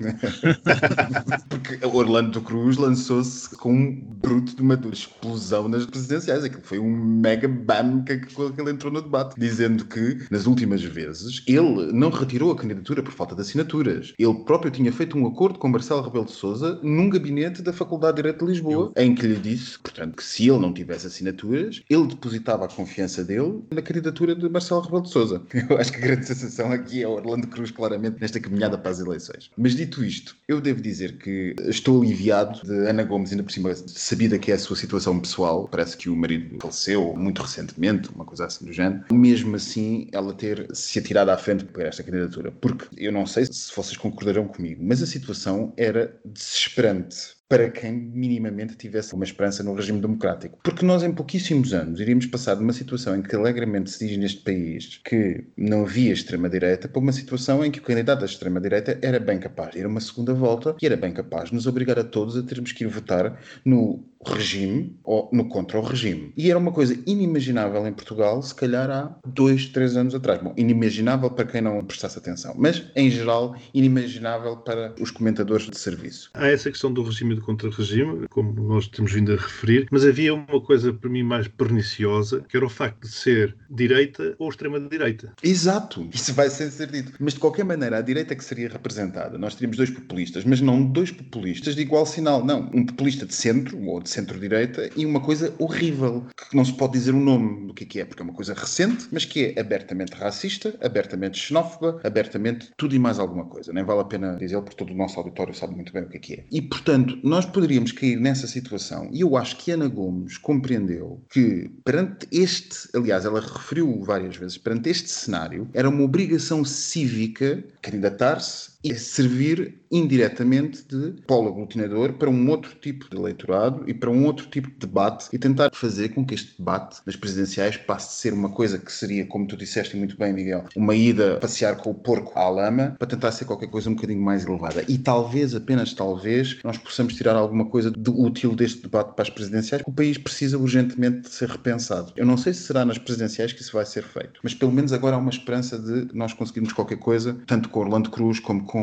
[LAUGHS] Porque Orlando Cruz lançou-se com um bruto de uma explosão nas presidenciais. Aquilo foi um mega bam que, que ele entrou no debate, dizendo que nas últimas vezes ele não retirou a candidatura por falta de assinaturas. Ele próprio tinha feito um acordo com Marcelo Rebelo de Sousa num gabinete da Faculdade de Direito de Lisboa, em que lhe disse, portanto, que se ele não tivesse assinaturas, ele depositava a confiança dele na candidatura de Marcelo Rebelo de Sousa. [LAUGHS] Eu acho que grande sensação aqui é Orlando Cruz, claramente, nesta caminhada para as eleições. Mas dito isto, eu devo dizer que estou aliviado de Ana Gomes, ainda por cima, sabida que é a sua situação pessoal, parece que o marido faleceu muito recentemente, uma coisa assim do género, mesmo assim ela ter se atirado à frente por esta candidatura. Porque eu não sei se vocês concordarão comigo, mas a situação era desesperante para quem minimamente tivesse uma esperança no regime democrático. Porque nós, em pouquíssimos anos, iríamos passar de uma situação em que alegremente se diz neste país que não havia extrema-direita para uma situação em que o candidato da extrema-direita era bem capaz de ir a uma segunda volta e era bem capaz de nos obrigar a todos a termos que ir votar no regime ou no contra o regime. E era uma coisa inimaginável em Portugal, se calhar há dois, três anos atrás. Bom, inimaginável para quem não prestasse atenção, mas em geral inimaginável para os comentadores de serviço. Há essa questão do regime e do contra-regime, como nós temos vindo a referir, mas havia uma coisa para mim mais perniciosa, que era o facto de ser direita ou extrema-direita. Exato, isso vai ser, ser dito. Mas de qualquer maneira, a direita que seria representada, nós teríamos dois populistas, mas não dois populistas de igual sinal, não. Um populista de centro, ou de centro-direita, e uma coisa horrível, que não se pode dizer o nome do que é, é porque é uma coisa recente, mas que é abertamente racista, abertamente xenófoba, abertamente tudo e mais alguma coisa. Nem vale a pena dizer, porque todo o nosso auditório sabe muito bem o que é que é. E, portanto, nós poderíamos cair nessa situação, e eu acho que Ana Gomes compreendeu que, perante este, aliás, ela referiu várias vezes, perante este cenário, era uma obrigação cívica candidatar-se e servir indiretamente de polo aglutinador para um outro tipo de eleitorado e para um outro tipo de debate e tentar fazer com que este debate das presidenciais passe de ser uma coisa que seria, como tu disseste muito bem, Miguel, uma ida passear com o porco à lama para tentar ser qualquer coisa um bocadinho mais elevada. E talvez, apenas talvez, nós possamos tirar alguma coisa de útil deste debate para as presidenciais, que o país precisa urgentemente de ser repensado. Eu não sei se será nas presidenciais que isso vai ser feito, mas pelo menos agora há uma esperança de nós conseguirmos qualquer coisa, tanto com Orlando Cruz como com,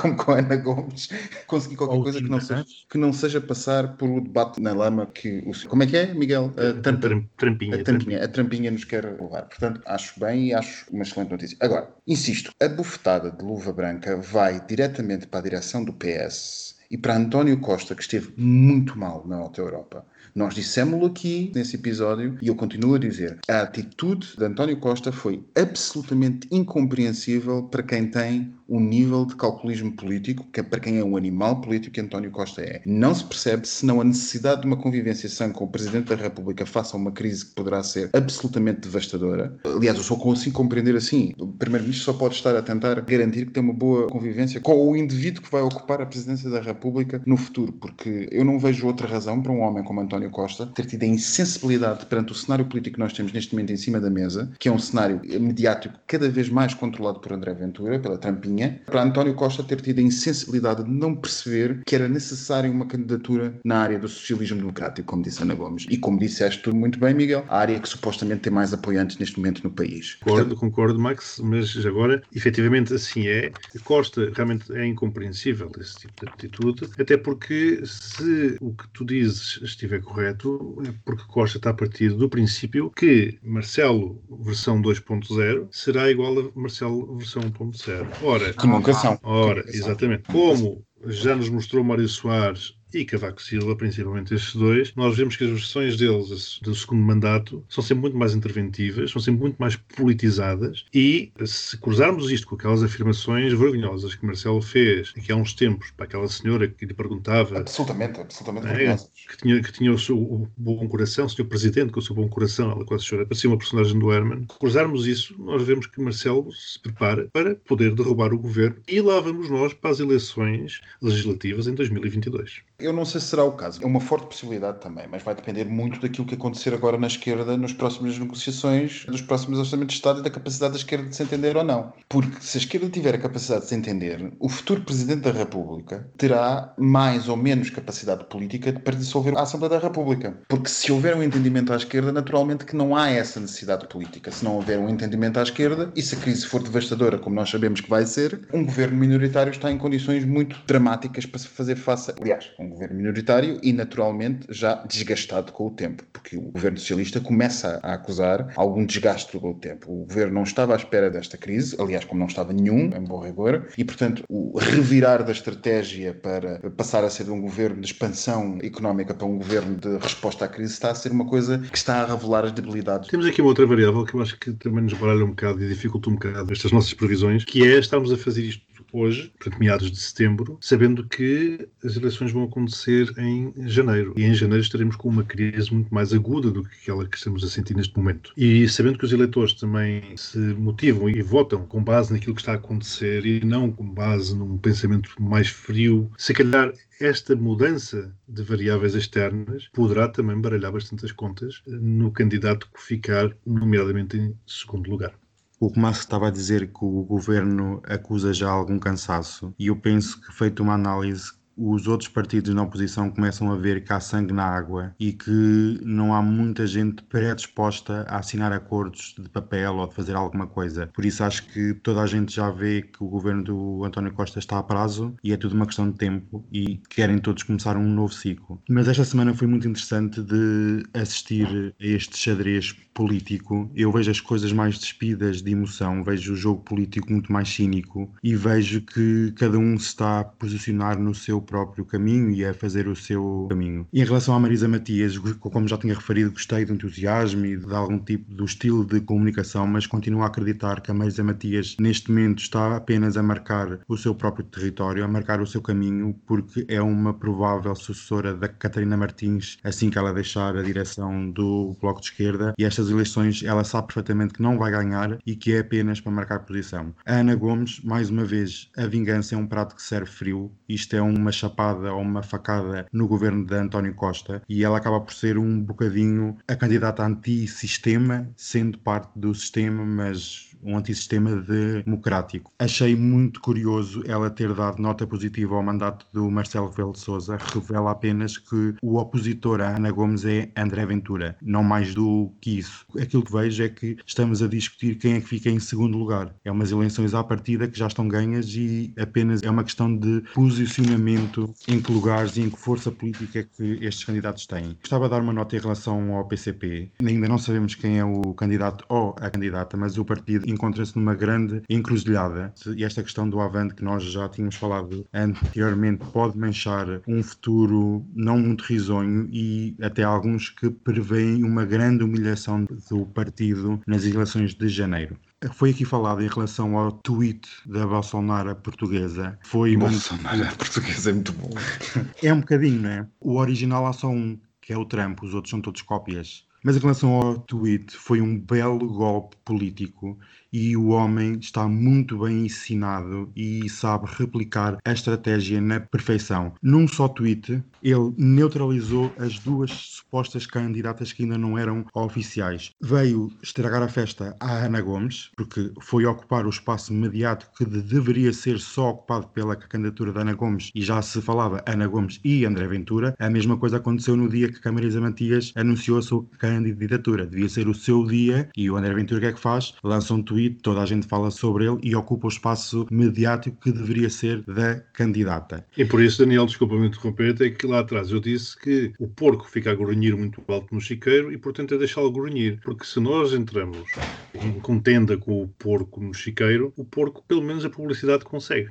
como com [LAUGHS] a Ana Gomes, conseguir qualquer Ou coisa que não, seja, que não seja passar por o debate na lama que o, como é que é, Miguel? A, tampa- Tram- Trampinha. a trampinha, a trampinha nos quer levar. Portanto, acho bem e acho uma excelente notícia. Agora, insisto, a bufetada de luva branca vai diretamente para a direção do PS e para António Costa, que esteve muito mal na Alta Europa. Nós dissemos-lo aqui nesse episódio e eu continuo a dizer: a atitude de António Costa foi absolutamente incompreensível para quem tem um nível de calculismo político, que é para quem é um animal político que António Costa é. Não se percebe senão a necessidade de uma convivência sã com o Presidente da República face a uma crise que poderá ser absolutamente devastadora. Aliás, eu só consigo compreender assim. O Primeiro-Ministro só pode estar a tentar garantir que tem uma boa convivência com o indivíduo que vai ocupar a Presidência da República no futuro, porque eu não vejo outra razão para um homem como António Costa ter tido a insensibilidade perante o cenário político que nós temos neste momento em cima da mesa, que é um cenário mediático cada vez mais controlado por André Ventura, pela trampinha, para António Costa ter tido a insensibilidade de não perceber que era necessária uma candidatura na área do socialismo democrático, como disse Ana Gomes. E como disseste tu muito bem, Miguel, a área que supostamente tem mais apoiantes neste momento no país. Concordo, concordo, Max, mas agora, efetivamente, assim é. Costa realmente é incompreensível esse tipo de atitude, até porque se o que tu dizes estiver correto, é porque Costa está a partir do princípio que Marcelo versão 2.0 será igual a Marcelo versão 1.0. Ora, são. Ora, exatamente. Como já nos mostrou Mário Soares e Cavaco Silva, principalmente estes dois, nós vemos que as versões deles do segundo mandato são sempre muito mais interventivas, são sempre muito mais politizadas e se cruzarmos isto com aquelas afirmações vergonhosas que Marcelo fez aqui há uns tempos para aquela senhora que lhe perguntava Absolutamente, absolutamente É, vergonhosas. que tinha, que tinha o seu o bom coração, o senhor presidente com o seu bom coração, ela quase chora, parecia uma personagem do Herman. Cruzarmos isso, nós vemos que Marcelo se prepara para poder derrubar o governo e lá vamos nós para as eleições legislativas em 2022. Eu não sei se será o caso. É uma forte possibilidade também, mas vai depender muito daquilo que acontecer agora na esquerda nas próximas negociações dos próximos orçamentos de Estado e da capacidade da esquerda de se entender ou não. Porque se a esquerda tiver a capacidade de se entender, o futuro Presidente da República terá mais ou menos capacidade política para dissolver a Assembleia da República. Porque se houver um entendimento à esquerda, naturalmente que não há essa necessidade política. Se não houver um entendimento à esquerda e se a crise for devastadora, como nós sabemos que vai ser, um governo minoritário está em condições muito dramáticas para se fazer face. Aliás, um governo minoritário e naturalmente já desgastado com o tempo, porque o governo socialista começa a acusar algum desgaste com o tempo. O governo não estava à espera desta crise, aliás, como não estava nenhum, em bom rigor, e portanto o revirar da estratégia para passar a ser um governo de expansão económica para um governo de resposta à crise está a ser uma coisa que está a revelar as debilidades. Temos aqui uma outra variável que eu acho que também nos baralha um bocado e dificulta um bocado estas nossas previsões, que é estarmos a fazer isto hoje, portanto, meados de setembro, sabendo que as eleições vão acontecer em janeiro. E em janeiro estaremos com uma crise muito mais aguda do que aquela que estamos a sentir neste momento. E sabendo que os eleitores também se motivam e votam com base naquilo que está a acontecer e não com base num pensamento mais frio, se calhar esta mudança de variáveis externas poderá também baralhar bastante as contas no candidato que ficar, nomeadamente, em segundo lugar. O Tomás estava a dizer que o governo acusa já algum cansaço, e eu penso que, feito uma análise os outros partidos na oposição começam a ver que há sangue na água e que não há muita gente predisposta a assinar acordos de papel ou de fazer alguma coisa. Por isso acho que toda a gente já vê que o governo do António Costa está a prazo e é tudo uma questão de tempo e querem todos começar um novo ciclo. Mas esta semana foi muito interessante de assistir a este xadrez político. Eu vejo as coisas mais despidas de emoção, vejo o jogo político muito mais cínico e vejo que cada um se está a posicionar no seu próprio caminho e a fazer o seu caminho. Em relação à Marisa Matias, como já tinha referido, gostei do entusiasmo e de algum tipo do estilo de comunicação, mas continuo a acreditar que a Marisa Matias neste momento está apenas a marcar o seu próprio território, a marcar o seu caminho, porque é uma provável sucessora da Catarina Martins assim que ela deixar a direção do Bloco de Esquerda e estas eleições ela sabe perfeitamente que não vai ganhar e que é apenas para marcar posição. A Ana Gomes, mais uma vez, a vingança é um prato que serve frio, isto é uma chapada ou uma facada no governo de António Costa e ela acaba por ser um bocadinho a candidata anti-sistema, sendo parte do sistema, mas um antissistema democrático. Achei muito curioso ela ter dado nota positiva ao mandato do Marcelo Rebelo de Sousa. Revela apenas que o opositor a Ana Gomes é André Ventura, não mais do que isso. Aquilo que vejo é que estamos a discutir quem é que fica em segundo lugar. É umas eleições à partida que já estão ganhas e apenas é uma questão de posicionamento em que lugares e em que força política que estes candidatos têm. Gostava de dar uma nota em relação ao PCP. Ainda não sabemos quem é o candidato ou a candidata, mas o partido encontra-se numa grande encruzilhada. E esta questão do Avante, que nós já tínhamos falado anteriormente, pode manchar um futuro não muito risonho e até alguns que preveem uma grande humilhação do partido nas eleições de janeiro. Foi aqui falado em relação ao tweet da Bolsonaro portuguesa. Foi Bolsonaro muito... [LAUGHS] portuguesa é muito bom. [LAUGHS] É um bocadinho, não é? O original há só um, que é o Trump, os outros são todos cópias. Mas em relação ao tweet, foi um belo golpe político e o homem está muito bem ensinado e sabe replicar a estratégia na perfeição. Num só tweet, ele neutralizou as duas supostas candidatas que ainda não eram oficiais. Veio estragar a festa à Ana Gomes, porque foi ocupar o espaço mediático que deveria ser só ocupado pela candidatura da Ana Gomes e já se falava Ana Gomes e André Ventura. A mesma coisa aconteceu no dia que Camarisa Matias anunciou a sua candidatura. Devia ser o seu dia e o André Ventura o que é que faz? Lança um tweet, toda a gente fala sobre ele e ocupa o espaço mediático que deveria ser da candidata. E por isso, Daniel, desculpa-me interromper, é que lá atrás eu disse que o porco fica a grunhir muito alto no chiqueiro e, portanto, é deixá-lo grunhir. Porque se nós entramos em contenda com o porco no chiqueiro, o porco, pelo menos, a publicidade consegue.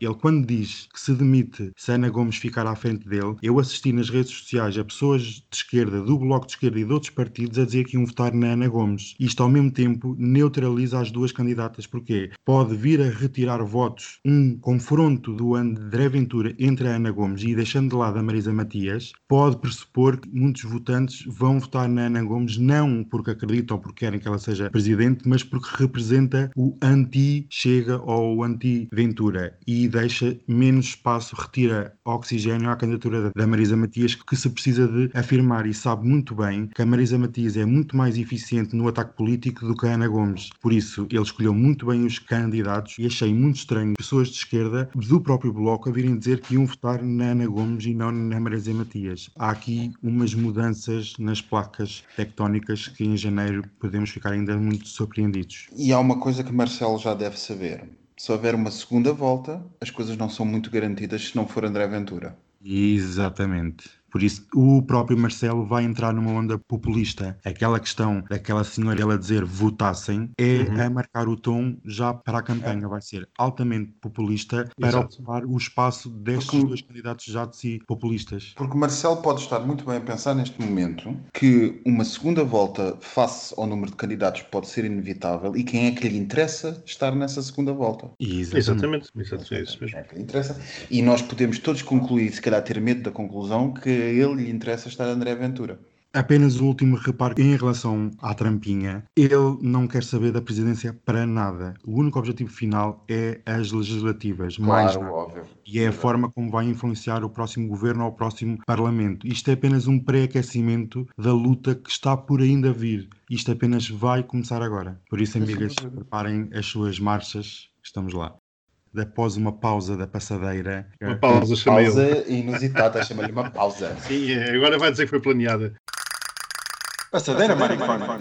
Ele, quando diz que se demite se Ana Gomes ficar à frente dele, eu assisti nas redes sociais a pessoas de esquerda, do Bloco de Esquerda e de outros partidos a dizer que iam votar na Ana Gomes. Isto, ao mesmo tempo, neutraliza as duas candidatas, porque pode vir a retirar votos, um confronto do André Ventura entre a Ana Gomes e deixando de lado a Marisa Matias, pode pressupor que muitos votantes vão votar na Ana Gomes não porque acreditam ou porque querem que ela seja presidente, mas porque representa o anti-Chega ou o anti-Ventura. E deixa menos espaço, retira oxigênio à candidatura da- Marisa Matias, que se precisa de afirmar e sabe muito bem que a Marisa Matias é muito mais eficiente no ataque político do que a Ana Gomes. Por isso, ele escolheu muito bem os candidatos e achei muito estranho pessoas de esquerda do próprio Bloco a virem dizer que iam votar na Ana Gomes e não na Marisa Matias. Há aqui umas mudanças nas placas tectónicas que em janeiro podemos ficar ainda muito surpreendidos. E há uma coisa que Marcelo já deve saber. Se houver uma segunda volta, as coisas não são muito garantidas se não for André Ventura. Exatamente. Por isso, o próprio Marcelo vai entrar numa onda populista. Aquela questão daquela senhora ela dizer votassem é Uhum. a marcar o tom já para a campanha. Vai ser altamente populista para Exato. ocupar o espaço destes Porque- dois candidatos já de si populistas. Porque Marcelo pode estar muito bem a pensar neste momento que uma segunda volta face ao número de candidatos pode ser inevitável e quem é que lhe interessa estar nessa segunda volta? Exatamente, exato, é isso mesmo. É que lhe interessa. E nós podemos todos concluir, se calhar ter medo da conclusão, que ele lhe interessa estar André Ventura. Apenas um último reparo em relação à trampinha. Ele não quer saber da presidência para nada. O único objetivo final é as legislativas. mais Claro, nada. óbvio. E é a forma como vai influenciar o próximo governo ou o próximo parlamento. Isto é apenas um pré-aquecimento da luta que está por ainda vir. Isto apenas vai começar agora. Por isso, amigas, preparem as suas marchas. Estamos lá. Após uma pausa da passadeira. Uma pausa, chamei. Pausa inusitada, chama-lhe uma pausa. [LAUGHS] Sim, é, agora vai dizer que foi planeada. Passadeira, maricona.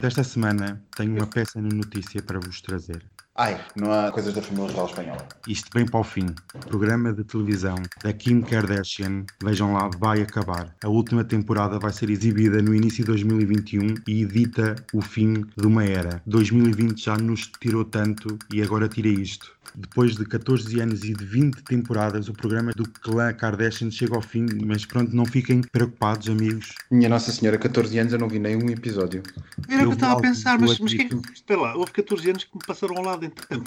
Desta semana tenho uma peça na notícia para vos trazer. Ai, não há coisas da família real espanhola. Isto bem para o fim. O programa de televisão da Kim Kardashian, vejam lá, vai acabar. A última temporada vai ser exibida no início de 2021 e edita o fim de uma era. 2020 já nos tirou tanto e agora tira isto. Depois de 14 anos e de 20 temporadas, o programa do clã Kardashian chega ao fim, mas pronto, não fiquem preocupados, amigos. Minha Nossa Senhora, 14 anos eu não vi nenhum episódio. Era o que eu estava a pensar, mas, mas que é que. Lá, houve 14 anos que me passaram ao lado então.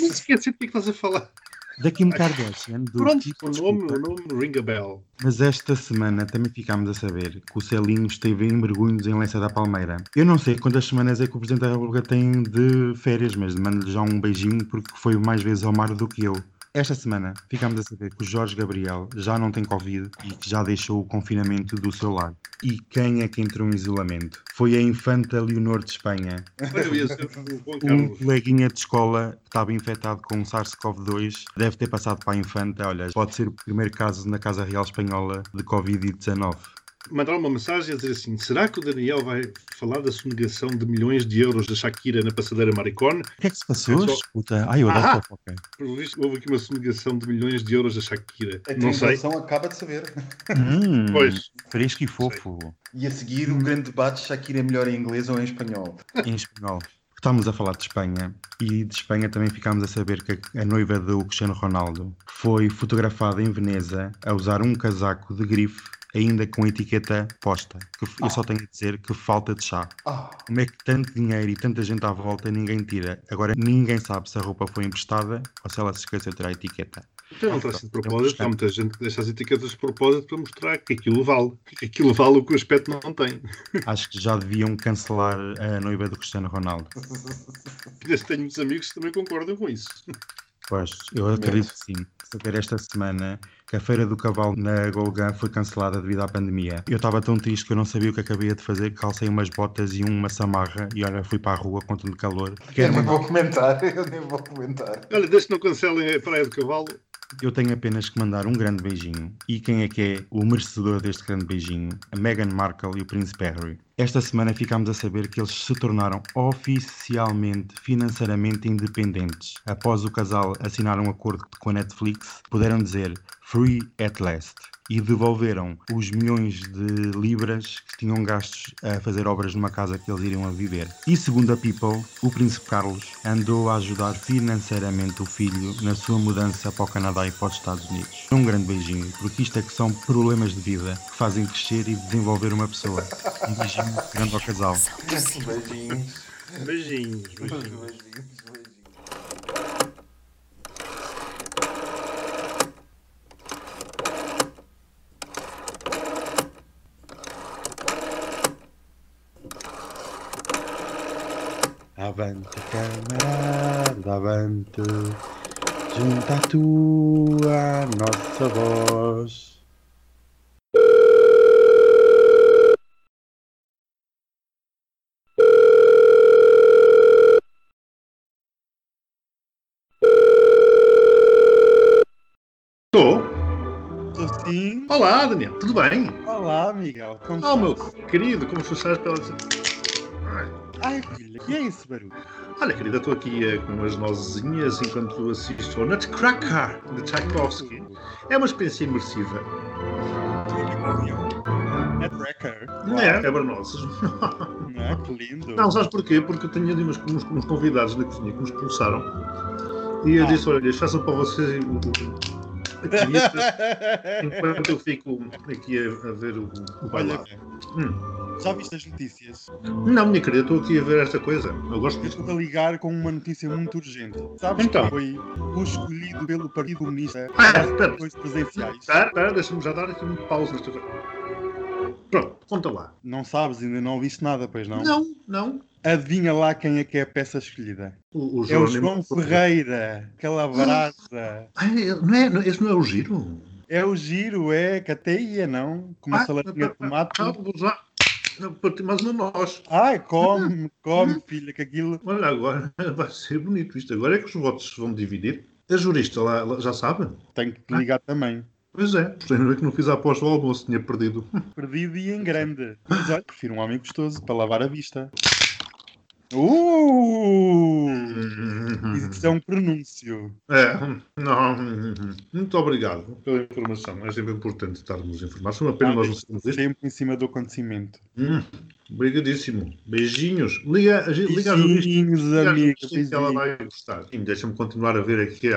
Não esqueci do que é que estás a falar. Da Kim Kardashian, do Pronto, tipo, o nome, o nome ring a bell. Mas esta semana também ficámos a saber que o Celinho esteve em mergulhos em Lença da Palmeira. Eu não sei quantas semanas é que o Presidente da República tem de férias, mas mando-lhe já um beijinho porque foi mais vezes ao mar do que eu. Esta semana ficámos a saber que o Jorge Gabriel já não tem Covid e que já deixou o confinamento do seu lar. E quem é que entrou em isolamento? Foi a infanta Leonor de Espanha. Um coleguinha de escola que estava infectado com o SARS-CoV-2 deve ter passado para a infanta. Olha, pode ser o primeiro caso na Casa Real Espanhola de Covid-19. Mandaram uma mensagem a dizer assim: será que o Daniel vai falar da sonegação de milhões de euros da Shakira na passadeira Maricone? O que é que se passou? É só- Escuta, ai, eu adoro Ah! fofoca. Pelo visto, houve aqui uma sonegação de milhões de euros da Shakira. A Não sei. acaba de saber. Hum, Pois. Fresco e fofo. E a seguir o grande debate Shakira é melhor em inglês ou em espanhol. Em espanhol. Estamos a falar de Espanha e de Espanha também ficámos a saber que a noiva do Cristiano Ronaldo foi fotografada em Veneza a usar um casaco de grife ainda com a etiqueta posta. Que eu só tenho a dizer que falta de chá. Ah, Como é que tanto dinheiro e tanta gente à volta ninguém tira? Agora ninguém sabe se a roupa foi emprestada ou se ela se esqueceu de tirar a etiqueta. Então não traz de propósito, há muita gente que deixa as etiquetas de propósito para mostrar que aquilo vale. Que aquilo vale o que o aspecto não tem. [LAUGHS] Acho que já deviam cancelar a noiva do Cristiano Ronaldo. Tenho muitos amigos que também concordam com isso. Pois, eu acredito que sim. Saber esta semana que a Feira do Cavalo na Golgã foi cancelada devido à pandemia. Eu estava tão triste que eu não sabia o que acabei de fazer, calcei umas botas e uma samarra e olha, fui para a rua com tanto calor. eu nem mandar- vou comentar, [LAUGHS] eu nem vou comentar. Olha, que não cancelem a Praia do Cavalo, Eu tenho apenas que mandar um grande beijinho. E quem é que é o merecedor deste grande beijinho? A Meghan Markle e o Príncipe Harry. Esta semana ficámos a saber que eles se tornaram oficialmente financeiramente independentes. Após o casal assinar um acordo com a Netflix, puderam dizer Free at last. E devolveram os milhões de libras que tinham gastos a fazer obras numa casa que eles iriam a viver. E segundo a People, o Príncipe Carlos andou a ajudar financeiramente o filho na sua mudança para o Canadá e para os Estados Unidos. Um grande beijinho, porque isto é que são problemas de vida que fazem crescer e desenvolver uma pessoa. Um beijinho grande ao casal. Beijinhos. beijinhos, beijinhos. Beijinhos, Avante, camarada, avante, junta a tua nossa voz. Estou. Estou sim. Olá, Daniel, tudo bem? Olá, Miguel. Como Oh, meu estás? querido, como tu estás pela. Ai. Filha, que é esse barulho? Olha, querida, estou aqui eh, com umas nozezinhas enquanto assisto ao Nutcracker de Tchaikovsky. É uma experiência imersiva. É tracker. Não é? Quebra-nozes. Não é? [LAUGHS] Que lindo. Não, sabes porquê? Porque eu tenho ali uns, uns, uns convidados da cozinha que nos expulsaram. E eu Ah. disse: olha, façam para vocês o- o- aqui, [LAUGHS] enquanto eu fico aqui a, a ver o, o Olha, bailado. Hum. Já viste as notícias? Não, minha querida, estou aqui a ver esta coisa. Eu gosto Eu disto. estou a ligar com uma notícia muito urgente. Sabes Então. que foi o escolhido pelo Partido Comunista Ah, para as espera. eleições presidenciais? Espera, espera, deixa-me já dar aqui uma pausa nesta. Pronto, conta lá. Não sabes, ainda não ouviste nada, pois não? Não, não. Adivinha lá quem é que é a peça escolhida? O, o É o João Ferreira, aquela brasa. Ah, é- não é, não- esse não é o giro? É o giro, é, que até ia, não? Com uma Ah, saladinha de tomate. Ah, mais uma nós. Ai, come, come, filha, que aquilo. Olha, agora [LAUGHS] vai ser bonito isto. Agora é que os votos se vão dividir. A jurista lá, já sabe? Tenho que te ligar também. Pois é. Por ainda bem que não fiz a aposta ao almoço, tinha perdido. Perdido e em grande. Mas olha, prefiro um homem gostoso para lavar a vista. Uh! Isso é um pronúncio. É, não. Muito obrigado pela informação. É sempre importante estarmos informados. Uma pena nós não sabemos isto. Tempo em cima do acontecimento. Hum, obrigadíssimo. Beijinhos. Liga, liga a. Beijinhos, Liga à amigo. jurista que ela vai gostar. Deixa-me continuar a ver aqui.